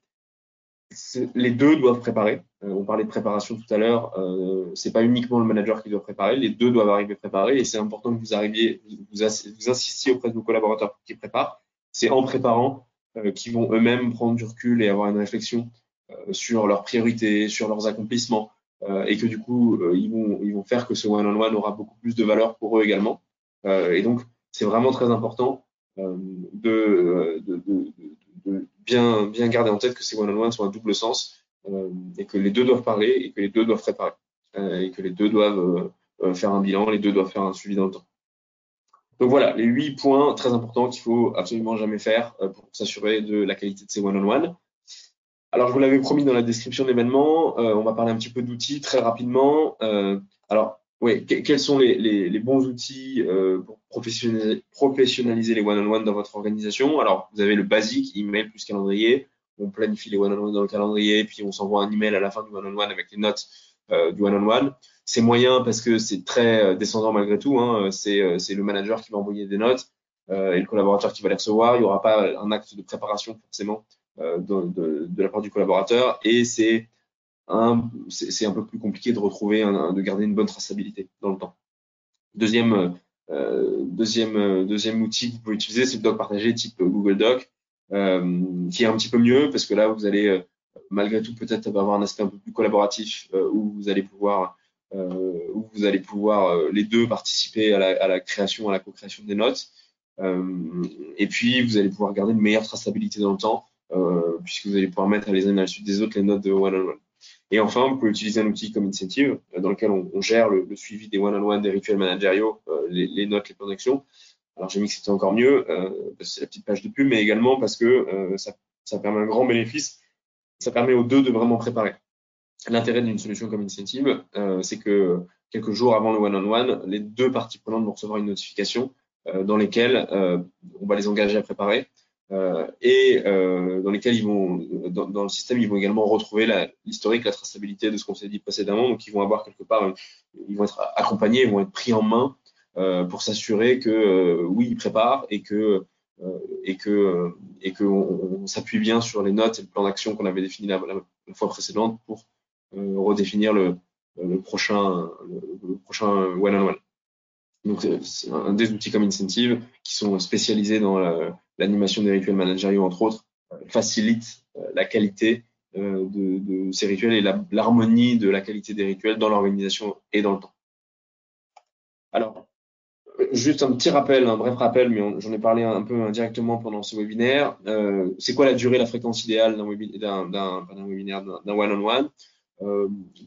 Les deux doivent préparer. Euh, on parlait de préparation tout à l'heure. Euh, c'est pas uniquement le manager qui doit préparer. Les deux doivent arriver préparés et c'est important que vous arriviez, vous, vous, insistiez auprès de vos collaborateurs qui préparent. C'est en préparant euh, qu'ils vont eux-mêmes prendre du recul et avoir une réflexion sur leurs priorités, sur leurs accomplissements euh, et que du coup ils vont ils vont faire que ce one -on -one aura beaucoup plus de valeur pour eux également. et donc c'est vraiment très important euh, de, bien, garder en tête que ces one-on-one sont à double sens euh, et que les deux doivent parler et que les deux doivent préparer euh, et que les deux doivent faire un bilan, les deux doivent faire un suivi dans le temps. Donc voilà, les huit points très importants qu'il faut absolument jamais faire pour s'assurer de la qualité de ces one-on-one. Alors, je vous l'avais promis dans la description de l'événement, euh, on va parler un petit peu d'outils très rapidement. Euh, alors, oui, quels sont les, les, les bons outils euh, pour professionnaliser, les one-on-one dans votre organisation? Alors, vous avez le basique, email plus calendrier. On planifie les one-on-one dans le calendrier, puis on s'envoie un email à la fin du one-on-one avec les notes euh, du one-on-one. C'est moyen parce que c'est très euh, descendant malgré tout. Hein. C'est le manager qui va envoyer des notes et le collaborateur qui va les recevoir. Il n'y aura pas un acte de préparation forcément de, de, la part du collaborateur. Et c'est c'est un peu plus compliqué de retrouver, de garder une bonne traçabilité dans le temps. Deuxième, euh, deuxième, euh, deuxième outil que vous pouvez utiliser, c'est le doc partagé type Google Doc, euh, qui est un petit peu mieux parce que là, vous allez euh, malgré tout peut-être avoir un aspect un peu plus collaboratif euh, où vous allez pouvoir, où vous allez pouvoir les deux participer à la, à la création, à la co-création des notes. et puis, vous allez pouvoir garder une meilleure traçabilité dans le temps, puisque vous allez pouvoir mettre les unes à la suite des autres les notes de one-on-one. -on -one. Et enfin, vous pouvez utiliser un outil comme Incentive, euh, dans lequel on, gère le, suivi des one-on-one, des rituels managériaux, euh, les, notes, les plans d'action. Alors j'ai mis que c'était encore mieux, euh, c'est la petite page de pub, mais également parce que ça, permet un grand bénéfice. Ça permet aux deux de vraiment préparer. L'intérêt d'une solution comme Incentive, c'est que quelques jours avant le one-on-one, les deux parties prenantes vont recevoir une notification dans lesquelles on va les engager à préparer. Euh, et euh, dans lesquels ils vont, dans, le système, ils vont également retrouver l'historique, la, traçabilité de ce qu'on s'est dit précédemment. Donc, ils vont avoir quelque part, ils vont être accompagnés, ils vont être pris en main euh, pour s'assurer que oui, ils préparent et que et que et que on, s'appuie bien sur les notes et le plan d'action qu'on avait défini la, la, fois précédente pour redéfinir le, le prochain le, prochain one-on-one. -on -one. Donc, c'est un des outils comme Incentive qui sont spécialisés dans l'animation des rituels managériaux, entre autres, euh, facilitent euh, la qualité euh, de, ces rituels et l'harmonie de la qualité des rituels dans l'organisation et dans le temps. Alors, juste un petit rappel, un bref rappel, mais j'en ai parlé un peu indirectement pendant ce webinaire. C'est quoi la durée, la fréquence idéale d'un webinaire, d'un one-on-one?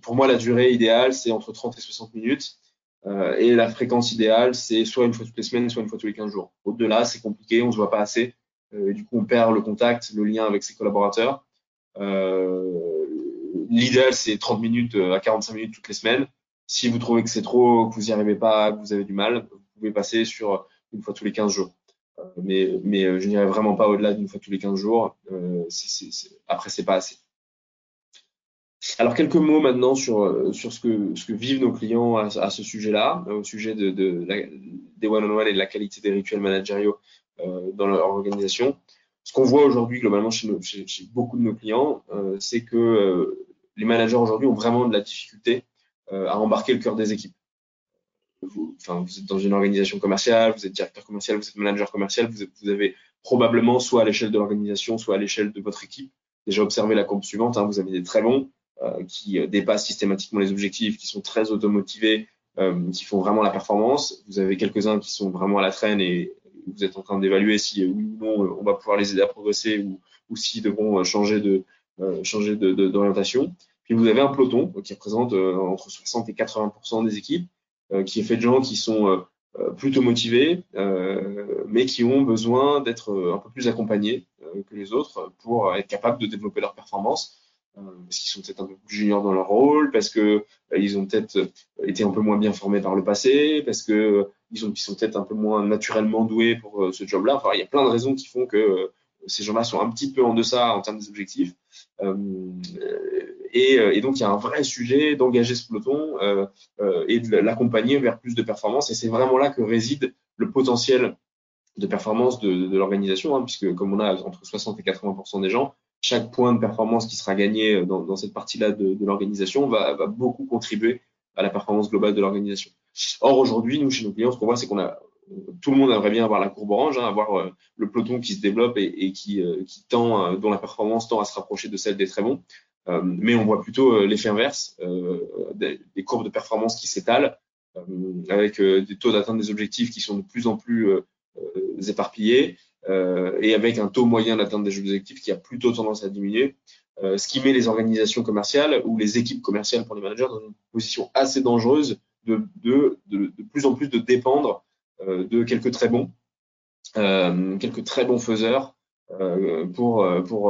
Pour moi, la durée idéale, c'est entre 30 et 60 minutes. Euh, et la fréquence idéale, c'est soit une fois toutes les semaines, soit une fois tous les 15 jours. Au-delà, c'est compliqué, on se voit pas assez. Euh, du coup, on perd le contact, le lien avec ses collaborateurs. Euh, l'idéal, c'est 30 minutes à 45 minutes toutes les semaines. Si vous trouvez que c'est trop, que vous n'y arrivez pas, que vous avez du mal, vous pouvez passer sur une fois tous les 15 jours. mais, mais je n'irai vraiment pas au-delà d'une fois tous les 15 jours. Euh, c après, c'est pas assez. Alors quelques mots maintenant sur, euh, sur ce, que, ce que vivent nos clients à, à ce sujet-là, au sujet de, de des one-on-one et de la qualité des rituels managériaux euh, dans leur organisation. Ce qu'on voit aujourd'hui globalement chez, nos, chez, chez, beaucoup de nos clients, euh, c'est que euh, les managers aujourd'hui ont vraiment de la difficulté euh, à embarquer le cœur des équipes. Vous, enfin, vous êtes dans une organisation commerciale, vous êtes directeur commercial, vous êtes manager commercial, vous, vous avez probablement soit à l'échelle de l'organisation, soit à l'échelle de votre équipe déjà observé la courbe suivante. Hein, vous avez des très bons, qui euh, dépassent systématiquement les objectifs, qui sont très automotivés, euh, qui font vraiment la performance. Vous avez quelques-uns qui sont vraiment à la traîne et vous êtes en train d'évaluer si oui ou non on va pouvoir les aider à progresser ou, ou s'ils devront changer de changer d'orientation. Puis vous avez un peloton qui représente entre 60 et 80% des équipes, qui est fait de gens qui sont plutôt motivés, mais qui ont besoin d'être un peu plus accompagnés que les autres pour être capables de développer leur performance parce qu'ils sont peut-être un peu plus juniors dans leur rôle, parce que ils ont peut-être été un peu moins bien formés par le passé, parce que ont, ils sont peut-être un peu moins naturellement doués pour ce job-là. Enfin, il y a plein de raisons qui font que ces gens-là sont un petit peu en deçà en termes des objectifs. Euh, et, donc, il y a un vrai sujet d'engager ce peloton euh, et de l'accompagner vers plus de performance. Et c'est vraiment là que réside le potentiel de performance de, de l'organisation, hein, puisque comme on a entre 60 et 80% des gens, chaque point de performance qui sera gagné dans, dans cette partie-là de, l'organisation va, beaucoup contribuer à la performance globale de l'organisation. Or, aujourd'hui, nous, chez nos clients, ce qu'on voit, c'est qu'on a tout le monde aimerait bien avoir la courbe orange, hein, avoir euh, le peloton qui se développe et, euh, qui, tend, euh, dont la performance tend à se rapprocher de celle des très bons. mais on voit plutôt l'effet inverse, des, des, courbes de performance qui s'étalent, avec des taux d'atteinte des objectifs qui sont de plus en plus éparpillés, et avec un taux moyen d'atteinte des objectifs qui a plutôt tendance à diminuer, ce qui met les organisations commerciales ou les équipes commerciales pour les managers dans une position assez dangereuse de, de, plus en plus de dépendre euh, de quelques très bons, euh, quelques très bons faiseurs euh, pour,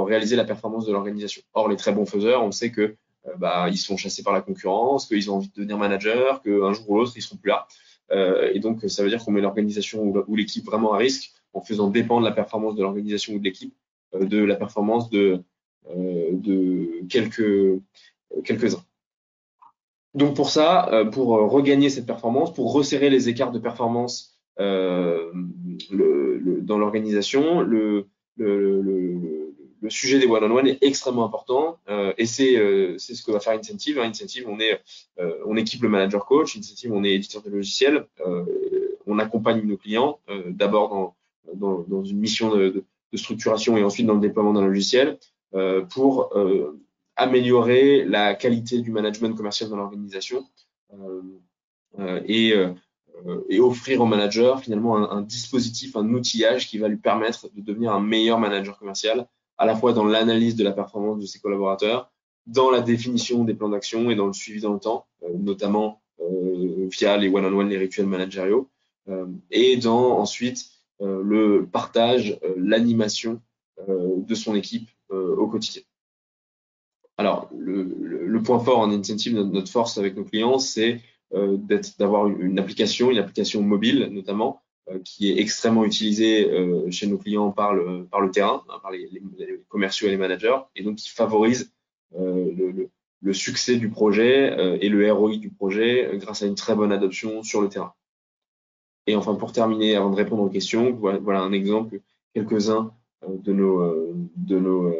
réaliser la performance de l'organisation. Or, les très bons faiseurs, on sait que bah, ils sont chassés par la concurrence, qu'ils ont envie de devenir manager, qu'un jour ou l'autre, ils seront plus là. Euh, et donc, ça veut dire qu'on met l'organisation ou, l'équipe vraiment à risque en faisant dépendre la performance de l'organisation ou de l'équipe de la performance de, euh, quelques, quelques-uns. Donc, pour ça, pour regagner cette performance, pour resserrer les écarts de performance euh, dans l'organisation, le, sujet des one-on-one est extrêmement important euh, et c'est euh, ce que va faire Incentive. Hein. Incentive, on, euh, équipe le manager coach. Incentive, on est éditeur de logiciels. Euh, on accompagne nos clients d'abord dans, dans, une mission de, structuration et ensuite dans le déploiement d'un logiciel pour améliorer la qualité du management commercial dans l'organisation. et euh, et offrir au manager finalement un, dispositif, un outillage qui va lui permettre de devenir un meilleur manager commercial, à la fois dans l'analyse de la performance de ses collaborateurs, dans la définition des plans d'action et dans le suivi dans le temps, euh, notamment euh, via les one-on-one, les rituels managériaux, euh, et dans ensuite euh, le partage, l'animation de son équipe au quotidien. Alors, le, point fort en incentive, notre, notre force avec nos clients, c'est euh, d'avoir une application, une application mobile notamment, euh, qui est extrêmement utilisée euh, chez nos clients par le, par le terrain, hein, par les, commerciaux et les managers, et donc qui favorise le, le, succès du projet et le ROI du projet grâce à une très bonne adoption sur le terrain. Et enfin, pour terminer, avant de répondre aux questions, voilà, un exemple, quelques-uns de nos, de, nos,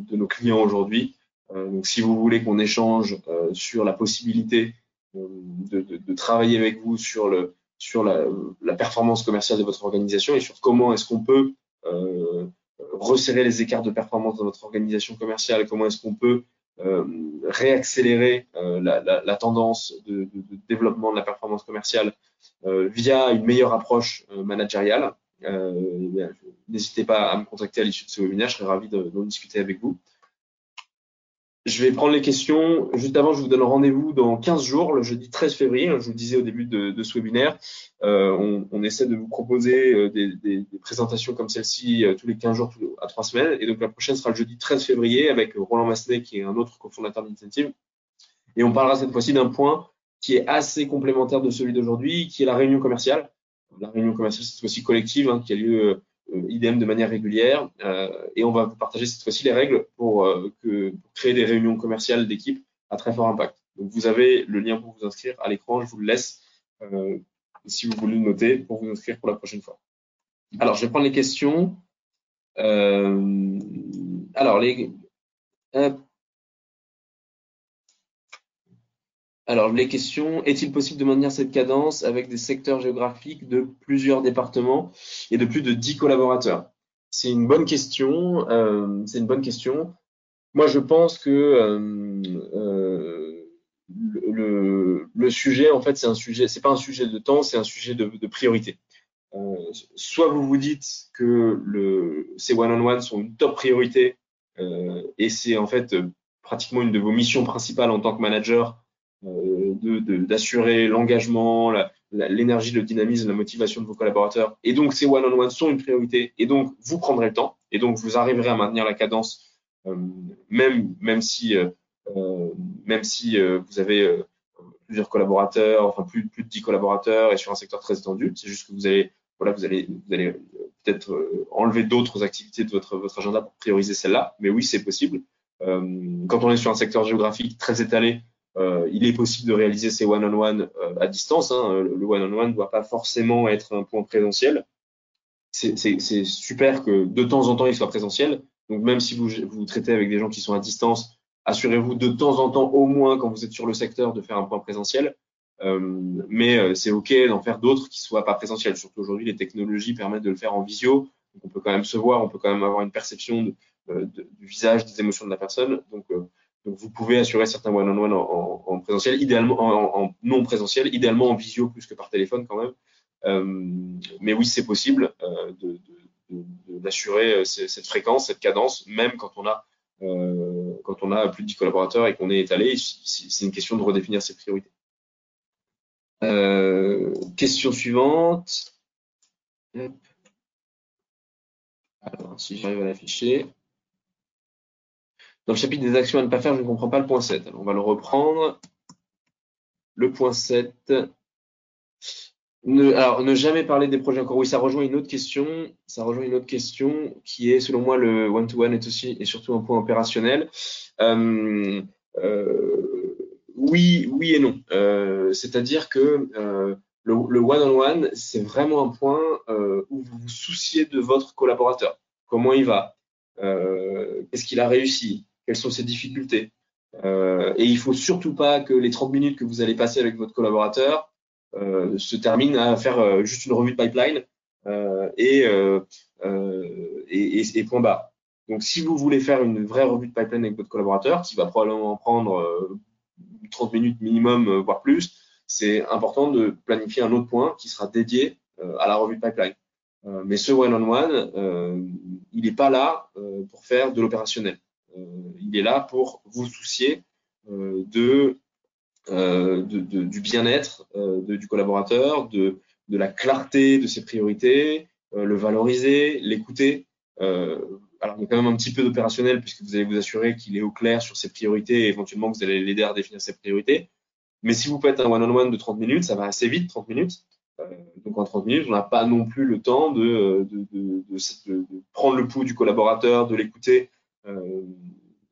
de nos clients aujourd'hui. donc, si vous voulez qu'on échange sur la possibilité de, travailler avec vous sur, la, performance commerciale de votre organisation et sur comment est-ce qu'on peut euh, resserrer les écarts de performance dans votre organisation commerciale comment est-ce qu'on peut euh, réaccélérer euh, la, tendance de, de, développement de la performance commerciale euh, via une meilleure approche euh, managériale. Euh, n'hésitez pas à me contacter à l'issue de ce webinaire, je serais ravi d'en discuter avec vous. Je vais prendre les questions. Juste avant, je vous donne rendez-vous dans 15 jours, le jeudi 13 février. Je vous le disais au début de, ce webinaire, euh, on, essaie de vous proposer euh, des, présentations comme celle-ci euh, tous les 15 jours à 3 semaines. Et donc la prochaine sera le jeudi 13 février avec Roland Massenet, qui est un autre cofondateur d'Incentive. Et on parlera cette fois-ci d'un point qui est assez complémentaire de celui d'aujourd'hui, qui est la réunion commerciale. La réunion commerciale, cette fois-ci collective, hein, qui a lieu euh, IDM de manière régulière. Euh, et on va vous partager cette fois-ci les règles pour, euh, pour créer des réunions commerciales d'équipe à très fort impact. Donc vous avez le lien pour vous inscrire à l'écran, je vous le laisse si vous voulez le noter pour vous inscrire pour la prochaine fois. Alors, je vais prendre les questions. Alors, les, Alors, les questions, est-il possible de maintenir cette cadence avec des secteurs géographiques de plusieurs départements et de plus de 10 collaborateurs? C'est une bonne question. Euh, c'est une bonne question. Moi, je pense que euh, euh, le, sujet, en fait, c'est un sujet, c'est pas un sujet de temps, c'est un sujet de, priorité. Soit vous vous dites que ces one-on-one sont une top priorité et c'est en fait pratiquement une de vos missions principales en tant que manager d'assurer de, de, l'engagement, l'énergie, le dynamisme, la motivation de vos collaborateurs. Et donc, ces one-on-one sont une priorité. Et donc, vous prendrez le temps. Et donc, vous arriverez à maintenir la cadence même, même si, si vous avez plusieurs collaborateurs, enfin plus, de 10 collaborateurs et sur un secteur très étendu, c'est juste que vous allez, voilà, vous allez peut-être enlever d'autres activités de votre, votre agenda pour prioriser celle-là. Mais oui, c'est possible. quand on est sur un secteur géographique très étalé, euh, il est possible de réaliser ces one-on-one euh, à distance. Hein. Le one-on-one ne doit pas forcément être un point présentiel. C'est super que de temps en temps il soit présentiel. Donc même si vous, traitez avec des gens qui sont à distance, assurez-vous de temps en temps au moins quand vous êtes sur le secteur de faire un point présentiel. Euh, mais c'est OK d'en faire d'autres qui soient pas présentiels. Surtout aujourd'hui, les technologies permettent de le faire en visio. Donc on peut quand même se voir, on peut quand même avoir une perception du visage, des émotions de la personne. Donc donc vous pouvez assurer certains one-on-one en, en, présentiel, idéalement en, non présentiel, idéalement en visio plus que par téléphone quand même. Euh, mais oui, c'est possible euh, d'assurer euh, cette fréquence, cette cadence, même quand on a quand on a plus de 10 collaborateurs et qu'on est étalé. C'est une question de redéfinir ses priorités. Question suivante. Alors, si j'arrive à l'afficher. Dans le chapitre des actions à ne pas faire, je ne comprends pas le point 7. Alors, on va le reprendre. Le point 7. Ne, alors, ne jamais parler des projets encore. Oui, ça rejoint une autre question. Ça rejoint une autre question qui est, selon moi, le one-to-one est aussi et surtout un point opérationnel. Euh, euh, oui, oui et non. Euh, C'est-à-dire que le one-on-one, c'est vraiment un point où vous vous souciez de votre collaborateur. Comment il va? Qu'est-ce qu'il a réussi? Quelles sont ses difficultés. Euh, et il faut surtout pas que les 30 minutes que vous allez passer avec votre collaborateur euh, se terminent à faire euh, juste une revue de pipeline euh, et, euh, et, et, et, point barre. Donc, si vous voulez faire une vraie revue de pipeline avec votre collaborateur, qui va probablement prendre 30 minutes minimum, voire plus, c'est important de planifier un autre point qui sera dédié à la revue de pipeline. mais ce one-on-one, il n'est pas là pour faire de l'opérationnel. Euh, il est là pour vous soucier euh, euh, du bien-être du collaborateur, de, la clarté de ses priorités, le valoriser, l'écouter. alors, il y a quand même un petit peu d'opérationnel puisque vous allez vous assurer qu'il est au clair sur ses priorités et éventuellement vous allez l'aider à définir ses priorités. Mais si vous faites un one-on-one de 30 minutes, ça va assez vite, 30 minutes. donc en 30 minutes, on n'a pas non plus le temps de, prendre le pouls du collaborateur, de l'écouter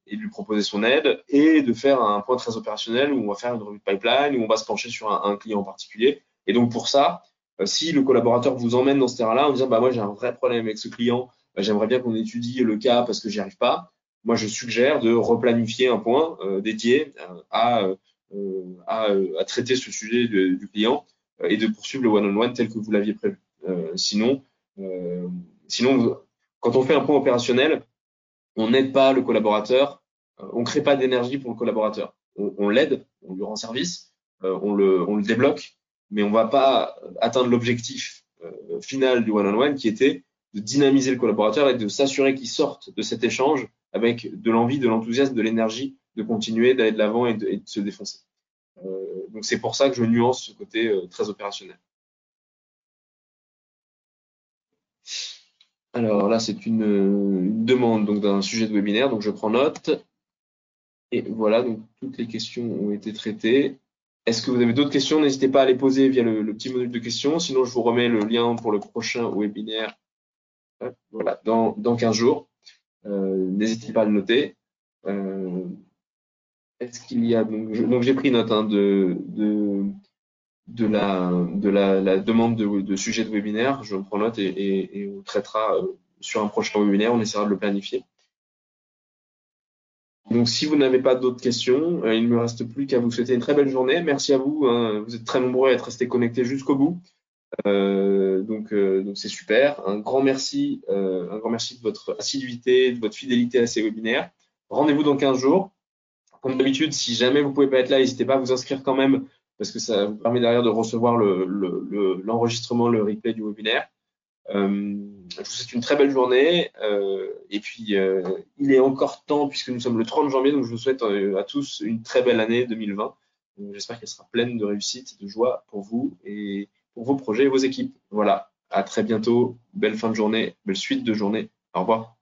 et de lui proposer son aide et de faire un point très opérationnel où on va faire une revue de pipeline, où on va se pencher sur un, client en particulier. Et donc pour ça, euh, si le collaborateur vous emmène dans ce terrain-là en disant bah moi j'ai un vrai problème avec ce client, bah, j'aimerais bien qu'on étudie le cas parce que j'y arrive pas, moi je suggère de replanifier un point euh, dédié à, euh, à, traiter ce sujet du client et de poursuivre le one-on-one tel que vous l'aviez prévu. sinon, sinon quand on fait un point opérationnel, on n'aide pas le collaborateur, euh, on crée pas d'énergie pour le collaborateur. On, l'aide, on lui rend service, euh, on, le, on le débloque, mais on va pas atteindre l'objectif euh, final du one-on-one qui était de dynamiser le collaborateur et de s'assurer qu'il sorte de cet échange avec de l'envie, de l'enthousiasme, de l'énergie de continuer d'aller de l'avant et, de se défoncer. donc c'est pour ça que je nuance ce côté très opérationnel. Alors là, c'est une, demande d'un sujet de webinaire, donc je prends note. Et voilà, donc toutes les questions ont été traitées. Est-ce que vous avez d'autres questions? N'hésitez pas à les poser via le, petit module de questions. Sinon, je vous remets le lien pour le prochain webinaire voilà, dans, dans 15 jours. Euh, N'hésitez pas à le noter. Euh, Est-ce qu'il y a donc j'ai pris note hein, de de la, de la, la demande de, sujet de webinaire. Je prends note et, on traitera euh, sur un prochain webinaire. On essaiera de le planifier. Donc, si vous n'avez pas d'autres questions, euh, il ne me reste plus qu'à vous souhaiter une très belle journée. Merci à vous. Hein. Vous êtes très nombreux à être restés connectés jusqu'au bout. Euh, donc, c'est super. Un grand merci, un grand merci de votre assiduité, de votre fidélité à ces webinaires. Rendez-vous dans 15 jours. Comme d'habitude, si jamais vous pouvez pas être là, n'hésitez pas à vous inscrire quand même parce que ça vous permet derrière de recevoir l'enregistrement, le, replay du webinaire. Euh, je vous souhaite une très belle journée euh, et puis euh, il est encore temps puisque nous sommes le 30 janvier, donc je vous souhaite à tous une très belle année 2020. J'espère qu'elle sera pleine de réussite, de joie pour vous et pour vos projets et vos équipes. Voilà, à très bientôt, belle fin de journée, belle suite de journée. Au revoir.